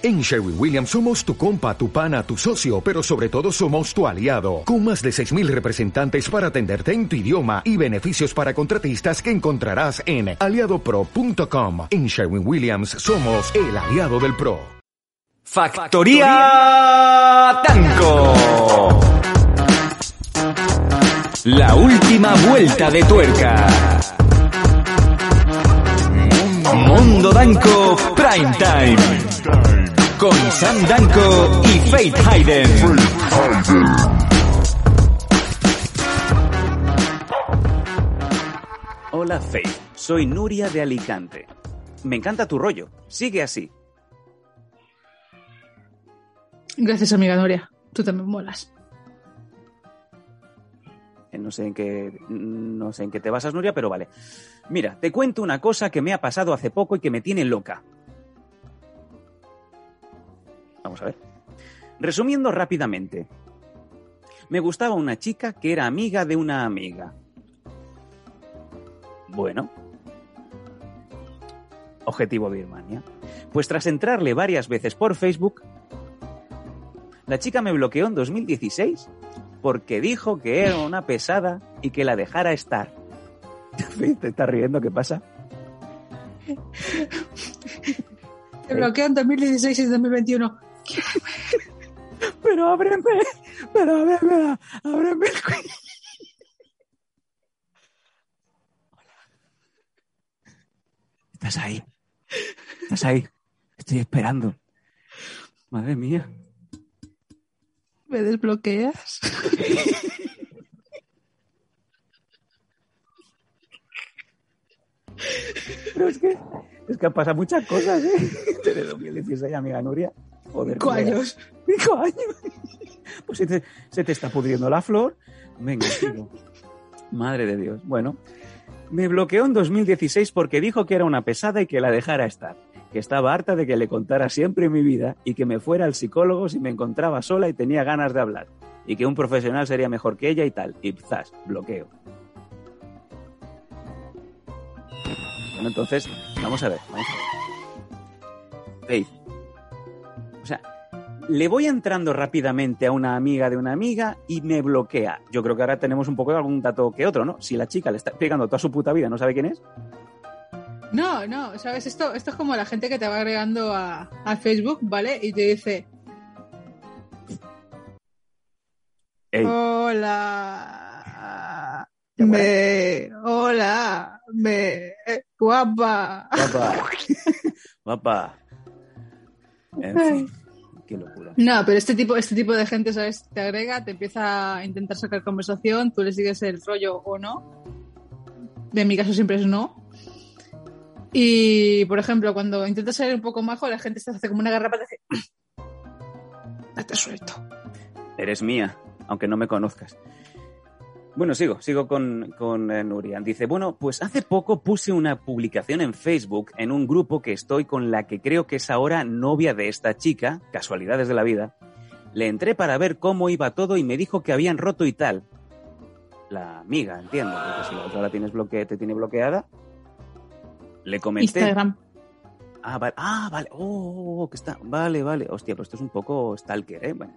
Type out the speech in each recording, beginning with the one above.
En Sherwin Williams somos tu compa, tu pana, tu socio, pero sobre todo somos tu aliado, con más de 6.000 representantes para atenderte en tu idioma y beneficios para contratistas que encontrarás en aliadopro.com. En Sherwin Williams somos el aliado del PRO. Factoría Tanco. La última vuelta de tuerca. Mundo Danco Prime Time. Con Sam Danco y Faith Hayden. Hola Faith, soy Nuria de Alicante. Me encanta tu rollo, sigue así. Gracias, amiga Nuria. Tú también molas. Eh, No sé en qué no sé en qué te basas, Nuria, pero vale. Mira, te cuento una cosa que me ha pasado hace poco y que me tiene loca. Vamos a ver. Resumiendo rápidamente. Me gustaba una chica que era amiga de una amiga. Bueno. Objetivo Birmania. Pues tras entrarle varias veces por Facebook, la chica me bloqueó en 2016 porque dijo que era una pesada y que la dejara estar. ¿Te estás riendo? ¿Qué pasa? Te bloquean 2016 y 2021. Pero ábreme, pero ábreme, ábreme el cuello. Estás ahí. Estás ahí. Estoy esperando. Madre mía. ¿Me desbloqueas? Pero es que, es que han pasado muchas cosas, ¿eh? Desde 2016, amiga Nuria. Joder, Cinco colega. años. Cinco años. Pues se te, se te está pudriendo la flor. Venga, sigo. Madre de Dios. Bueno, me bloqueó en 2016 porque dijo que era una pesada y que la dejara estar. Que estaba harta de que le contara siempre mi vida y que me fuera al psicólogo si me encontraba sola y tenía ganas de hablar. Y que un profesional sería mejor que ella y tal. Y zas, bloqueo. Bueno, entonces, vamos a ver. Vamos a ver. Faith. Le voy entrando rápidamente a una amiga de una amiga y me bloquea. Yo creo que ahora tenemos un poco de algún dato que otro, ¿no? Si la chica le está explicando toda su puta vida, no sabe quién es. No, no, ¿sabes? Esto, esto es como la gente que te va agregando a, a Facebook, ¿vale? Y te dice, Ey, hola, me, hola, me, guapa. guapa. guapa. En fin, qué locura. No, pero este tipo, este tipo de gente, ¿sabes? Te agrega, te empieza a intentar sacar conversación, tú le sigues el rollo o no. En mi caso siempre es no. Y, por ejemplo, cuando intentas ser un poco majo, la gente se hace como una garrapata y dice, date suelto. Eres mía, aunque no me conozcas. Bueno, sigo, sigo con, con eh, Nuria. Dice, bueno, pues hace poco puse una publicación en Facebook en un grupo que estoy con la que creo que es ahora novia de esta chica, casualidades de la vida. Le entré para ver cómo iba todo y me dijo que habían roto y tal. La amiga, entiendo, porque si la otra la tienes bloque te tiene bloqueada. Le comenté. Instagram. Ah, vale. Ah, vale. Oh, oh, que está. Vale, vale. Hostia, pues esto es un poco stalker, ¿eh? Bueno.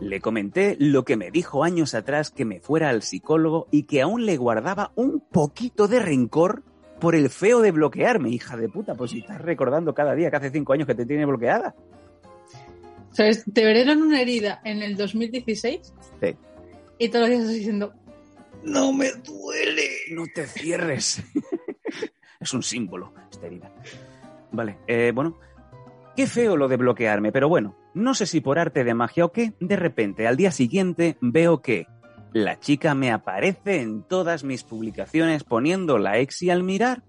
Le comenté lo que me dijo años atrás que me fuera al psicólogo y que aún le guardaba un poquito de rencor por el feo de bloquearme, hija de puta. Pues si estás recordando cada día que hace cinco años que te tiene bloqueada. ¿Sabes? Te verán una herida en el 2016 Sí. y todos los días estás diciendo, no me duele. No te cierres. es un símbolo, esta herida. Vale, eh, bueno. Qué feo lo de bloquearme, pero bueno, no sé si por arte de magia o qué, de repente al día siguiente veo que la chica me aparece en todas mis publicaciones poniendo la ex y al mirar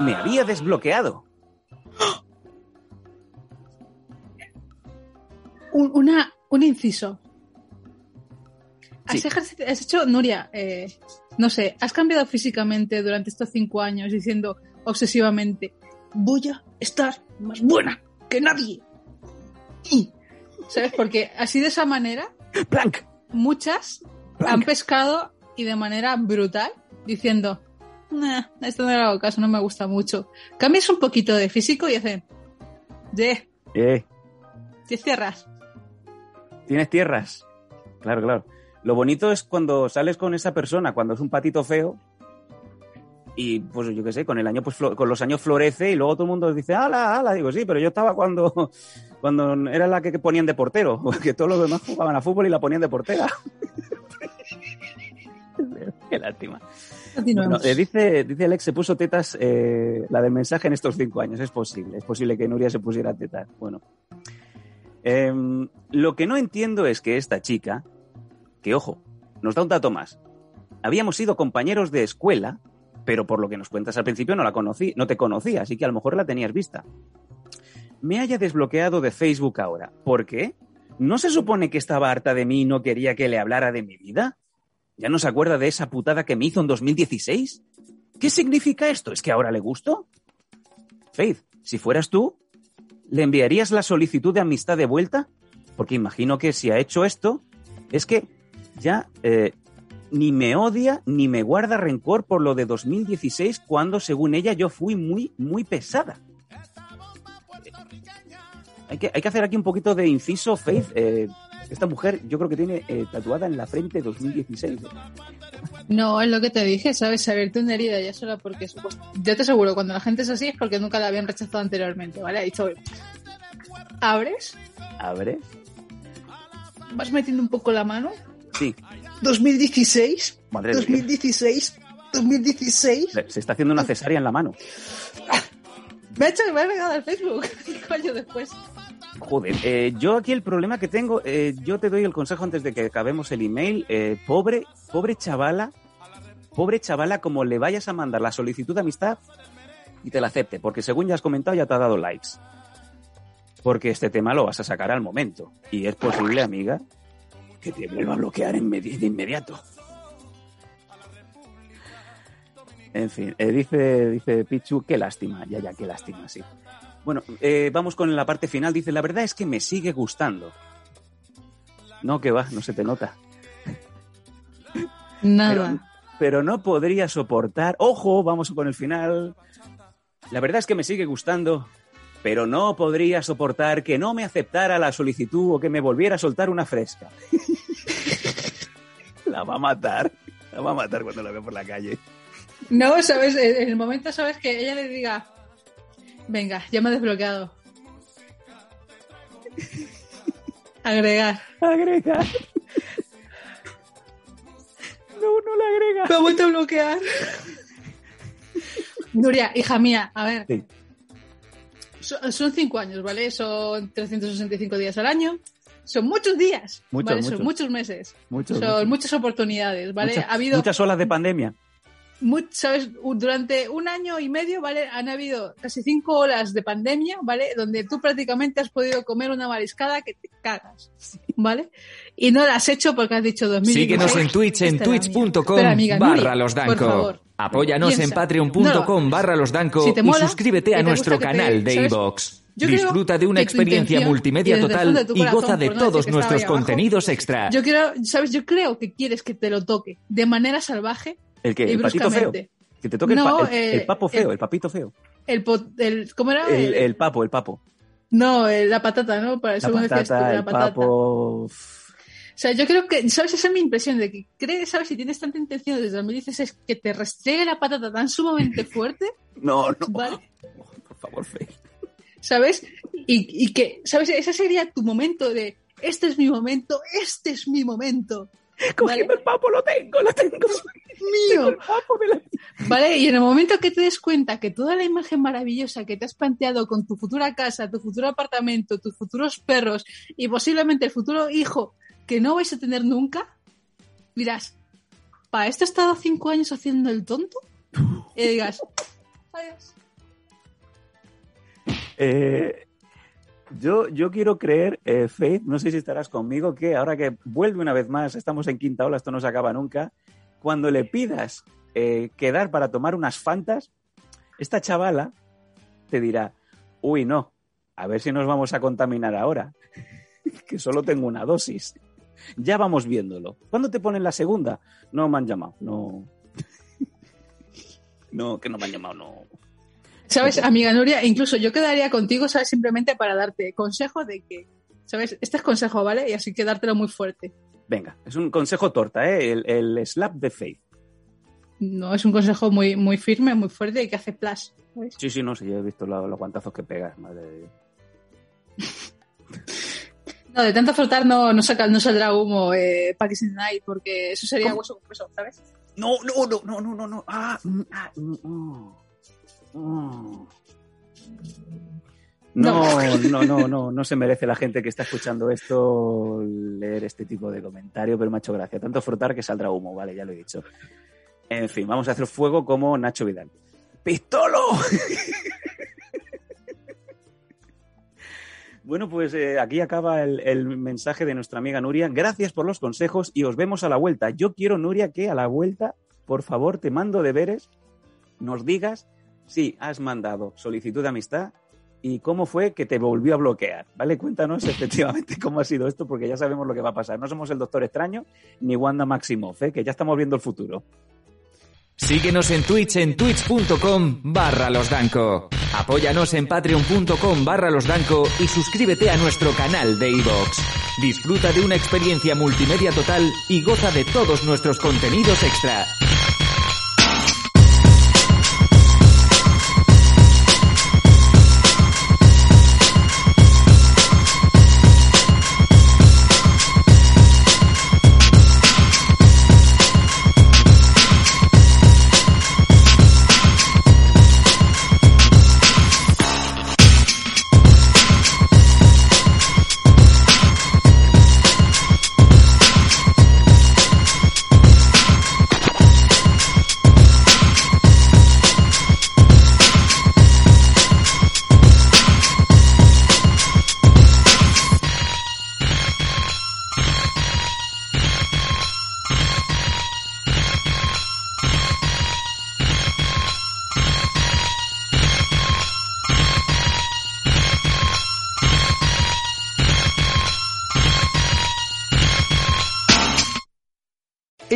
me había desbloqueado. Un, una, un inciso. ¿Has, Sí. ejercit- has hecho, Nuria, eh, no sé, has cambiado físicamente durante estos cinco años diciendo obsesivamente, voy a estar más buena que nadie. Y, ¿Sabes? Porque así de esa manera, ¡Plank! muchas ¡Plank! han pescado y de manera brutal diciendo, nah, esto no le hago caso, no me gusta mucho. Cambias un poquito de físico y hacen, De, Eh, ¿tienes tierras? ¿Tienes tierras? Claro, claro. Lo bonito es cuando sales con esa persona, cuando es un patito feo, y pues yo qué sé, con el año, pues con los años florece y luego todo el mundo dice, ala, ala, digo, sí, pero yo estaba cuando, cuando era la que, que ponían de portero, que todos los demás jugaban a fútbol y la ponían de portera. Qué lástima. Continuemos. No, eh, dice, dice Alex, se puso tetas eh, la del mensaje en estos cinco años. Es posible, es posible que Nuria se pusiera tetas. Bueno. Em, lo que no entiendo es que esta chica, que ojo, nos da un dato más. Habíamos sido compañeros de escuela, pero por lo que nos cuentas al principio no la conocí, no te conocía, así que a lo mejor la tenías vista. Me haya desbloqueado de Facebook ahora. ¿Por qué? ¿No se supone que estaba harta de mí y no quería que le hablara de mi vida? ¿Ya no se acuerda de esa putada que me hizo en 2016? ¿Qué significa esto? ¿Es que ahora le gusto? Faith, si fueras tú, ¿le enviarías la solicitud de amistad de vuelta? Porque imagino que si ha hecho esto, es que ya eh, ni me odia ni me guarda rencor por lo de 2016 cuando, según ella, yo fui muy, muy pesada. Hay que, hay que hacer aquí un poquito de inciso, Faith. Eh, esta mujer yo creo que tiene eh, tatuada en la frente 2016. No, es lo que te dije, ¿sabes? Abrirte una herida ya solo porque. Yo te aseguro, cuando la gente es así es porque nunca la habían rechazado anteriormente, ¿vale? Ha dicho, abres, ¿Abre? vas metiendo un poco la mano. Sí. 2016, Madre de Dios. 2016, 2016. Se está haciendo una cesárea en la mano. Me ha hecho que me ha pegado al Facebook. Cinco años después. Joder, eh, yo aquí el problema que tengo, eh, yo te doy el consejo antes de que acabemos el email. eh, pobre, pobre chavala, pobre chavala, como le vayas a mandar la solicitud de amistad y te la acepte, porque según ya has comentado, ya te ha dado likes. Porque este tema lo vas a sacar al momento. Y es posible, amiga, que te vuelva a bloquear de inmediato. En fin, eh, dice, dice Pichu, qué lástima. Ya, ya, qué lástima, sí. Bueno, eh, vamos con la parte final. Dice, la verdad es que me sigue gustando. No, que va, no se te nota. Nada. Pero, pero no podría soportar. Ojo, vamos con el final. La verdad es que me sigue gustando, pero no podría soportar que no me aceptara la solicitud o que me volviera a soltar una fresca. la va a matar. La va a matar cuando la veo por la calle. No, ¿sabes? En el momento, ¿sabes? Que ella le diga, venga, ya me he desbloqueado. Agregar. Agrega. No, no la agrega. Me ha vuelto a bloquear. Nuria, hija mía, a ver. Sí. Son, son cinco años, ¿vale? Son 365 días al año. Son muchos días, Muchos, ¿vale? muchos. Son muchos meses. Muchos, son muchas oportunidades, ¿vale? Muchas- ha habido, muchas olas de pandemia. Mu- ¿sabes? Durante un año y medio, ¿vale? Han habido casi cinco olas de pandemia, ¿vale? Donde tú prácticamente has podido comer una mariscada que te cagas, ¿vale? Y no la has hecho porque has dicho 2016. Síguenos en Twitch en twitch.com barra los danco. Apóyanos en Piensa. patreon.com No. barra los danco Si y suscríbete a nuestro que te- canal de iVoox. Yo Disfruta de una experiencia multimedia total y goza de todos nuestros abajo, contenidos extra. Yo quiero, ¿sabes? Yo creo que quieres que te lo toque de manera salvaje ¿El que y ¿El patito feo? Que te toque el, pa- el- eh, el papo feo, el- el papito feo. El, el ¿Cómo era? El, papo, el papo. No, el- la patata, ¿no? Para La según decías tú, patata, la el patata. papo. O sea, yo creo que, ¿sabes? Esa es mi impresión de que crees, ¿sabes? Si tienes tanta intención desde 2016 que te restregue la patata tan sumamente fuerte, No, no. ¿vale? Por favor, Fe. ¿Sabes? Y, y que, ¿sabes? Ese sería tu momento de, este es mi momento, este es mi momento. Cogiendo el papo, lo tengo, lo tengo. Mío. El la- ¿Vale? Y en el momento que te des cuenta que toda la imagen maravillosa que te has planteado con tu futura casa, tu futuro apartamento, tus futuros perros y posiblemente el futuro hijo que no vais a tener nunca, dirás, ¿para esto he estado cinco años haciendo el tonto? Y digas, adiós. Eh, yo, yo quiero creer, eh, Faith, no sé si estarás conmigo, que ahora que vuelve una vez más, estamos en quinta ola, esto no se acaba nunca, cuando le pidas eh, quedar para tomar unas fantas, esta chavala te dirá, uy, no, a ver si nos vamos a contaminar ahora, que solo tengo una dosis. Ya vamos viéndolo. ¿Cuándo te ponen la segunda? No me han llamado, no. No, que no me han llamado, no. ¿Sabes, amiga Nuria? Incluso yo quedaría contigo, ¿sabes? Simplemente para darte consejo de que, ¿sabes? Este es consejo, ¿vale? Y así que dártelo muy fuerte. Venga, es un consejo torta, ¿eh? El, el slap de faith. No, es un consejo muy, muy firme, muy fuerte y que hace plus. ¿sabes? Sí, sí, no, sí, yo he visto lo- los guantazos que pegas, madre de Dios. No, de tanto frotar no, no, saca, no saldrá humo eh, Pakistan Night, porque eso sería ¿Cómo? hueso con hueso, ¿sabes? No, no, no, no, no, no, no. Ah, mm, ah, mm, mm. No, no, no, no, no se merece la gente que está escuchando esto leer este tipo de comentario, pero me ha gracia. Tanto frotar que saldrá humo, vale, ya lo he dicho. En fin, vamos a hacer fuego como Nacho Vidal. ¡Pistolo! Bueno, pues eh, aquí acaba el, el mensaje de nuestra amiga Nuria. Gracias por los consejos y os vemos a la vuelta. Yo quiero, Nuria, que a la vuelta, por favor, te mando deberes, nos digas si has mandado solicitud de amistad y cómo fue que te volvió a bloquear. ¿Vale? Cuéntanos efectivamente cómo ha sido esto, porque ya sabemos lo que va a pasar. No somos el Doctor Extraño ni Wanda Maximoff, ¿eh? que ya estamos viendo el futuro. Síguenos en Twitch en twitch.com barra losdanco. Apóyanos en patreon.com barra losdanco y suscríbete a nuestro canal de iVoox. Disfruta de una experiencia multimedia total y goza de todos nuestros contenidos extra.